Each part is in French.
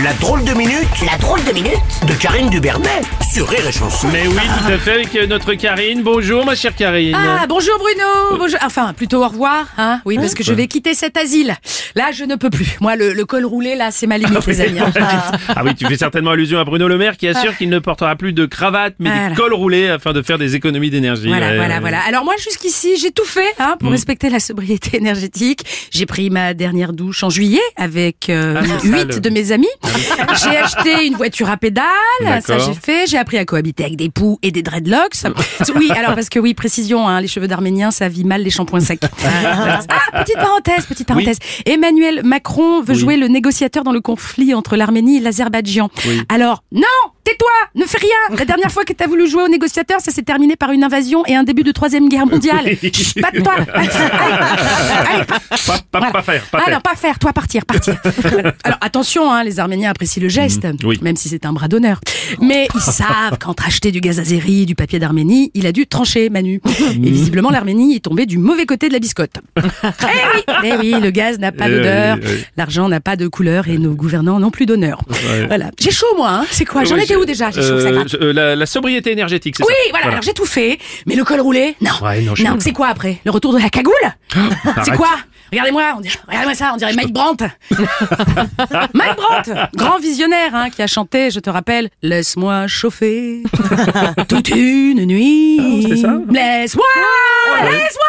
La drôle de minute, la drôle de minute de Karine Dubernet sur Rire et Chanson. Mais oui, tout à fait, avec euh, notre Karine. Bonjour, ma chère Karine. Ah, bonjour Bruno bonjour. Enfin, plutôt au revoir, hein Oui, parce que je vais quitter cet asile. Là, je ne peux plus. Moi, le, le col roulé, là, c'est ma limite, les amis. hein. Ah. Ah oui, tu fais certainement allusion à Bruno Le Maire qui assure qu'il ne portera plus de cravate, mais Voilà. des cols roulés afin de faire des économies d'énergie. Voilà, Ouais, voilà, ouais. voilà. Alors moi, jusqu'ici, j'ai tout fait hein, Mm. pour respecter la sobriété énergétique. J'ai pris ma dernière douche en juillet avec euh, Ah, ça, le- de mes amis. j'ai acheté une voiture à pédales, ça j'ai fait. J'ai appris à cohabiter avec des poux et des dreadlocks. oui, alors parce que oui, précision, hein, les cheveux d'arménien, ça vit mal les shampoings secs. ah, petite parenthèse, petite parenthèse. Emmanuel Macron veut Oui. jouer le négociateur dans le conflit entre l'Arménie et l'Azerbaïdjan. Oui. Alors, non Tais-toi Ne fais rien La dernière fois que t'as voulu jouer au négociateur, ça s'est terminé par une invasion et un début de troisième guerre mondiale. Chut, pas de toi Allez. Pas, pas, Voilà. pas faire, pas Ah faire. non, pas faire, toi partir, partir. Alors attention, hein, les Arméniens apprécient le geste, Mhm, oui. même si c'est un bras d'honneur. Mais ils savent qu'entre acheter du gaz azéri, du papier d'Arménie, il a dû trancher Manu. Mhm. Et visiblement, l'Arménie est tombée du mauvais côté de la biscotte. eh oui, eh oui, le gaz n'a pas Eh d'odeur, oui. l'argent n'a pas de couleur et nos gouvernants n'ont plus d'honneur. Voilà. J'ai chaud moi, hein. c'est quoi? J'en je- où déjà euh, euh, la, la sobriété énergétique, c'est Oui, ça voilà, alors j'ai tout fait, mais le col roulé, non. Ouais, non, pas. c'est quoi après? Le retour de la cagoule? C'est arrête. quoi? Regardez-moi, regardez-moi ça, on dirait Mike Brandt. Mike Brandt, grand visionnaire, hein, qui a chanté, je te rappelle, Laisse-moi chauffer toute une nuit. Ah, ça? Laisse-moi, laisse-moi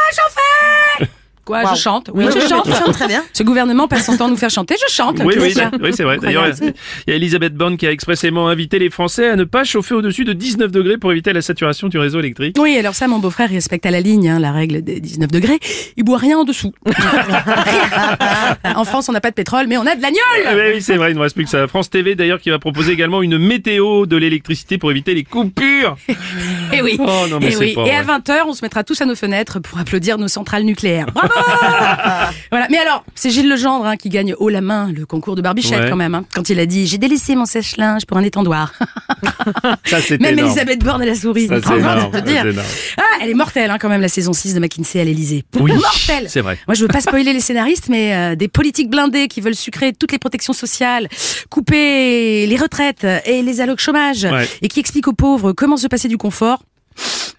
Quoi, je chante Oui, je chante. très bien. Ce gouvernement passe son temps à nous faire chanter, je chante. Oui, oui, oui, c'est vrai. D'ailleurs, il y a Elisabeth Borne qui a expressément invité les Français à ne pas chauffer au-dessus de 19 degrés pour éviter la saturation du réseau électrique. Oui, alors ça, mon beau-frère, respecte à la ligne hein, la règle des 19 degrés. Il boit rien en dessous. En France, on n'a pas de pétrole, mais on a de l'agnole oui, oui, c'est vrai, il ne reste plus que ça. France TV, d'ailleurs, qui va proposer également une météo de l'électricité pour éviter les coupures. Et oui. Oh, non, mais et, c'est oui. pas et à vrai. 20h, on se mettra tous à nos fenêtres pour applaudir nos centrales nucléaires. Bravo Voilà. Mais alors, c'est Gilles Legendre hein, qui gagne haut la main le concours de Barbichette Ouais. quand même. hein, quand il a dit « J'ai délaissé mon sèche-linge pour un étendoir Ça, c'est Même énorme. Elisabeth Borne, elle a souri. Ça, c'est énorme. te dire. énorme. Ah, elle est mortelle hein, quand même, la saison 6 de McKinsey à l'Elysée. Oui, Mortelle c'est vrai. Moi, je veux pas spoiler les scénaristes, mais euh, des politiques blindées qui veulent sucrer toutes les protections sociales, couper les retraites et les allocs chômage, Ouais. et qui expliquent aux pauvres comment se passer du confort.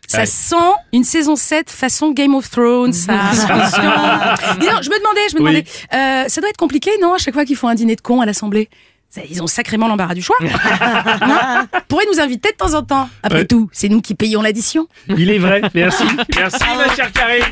Ça sent une saison 7 façon Game of Thrones, ça. Donc, je me demandais, je me Oui. demandais, euh, ça doit être compliqué, non, à chaque fois qu'ils font un dîner de cons à l'Assemblée? Ils ont sacrément l'embarras du choix. non? Pourraient nous inviter de temps en temps. Après Ouais. tout, c'est nous qui payons l'addition. Il est vrai. Merci. Merci, ma chère Karine.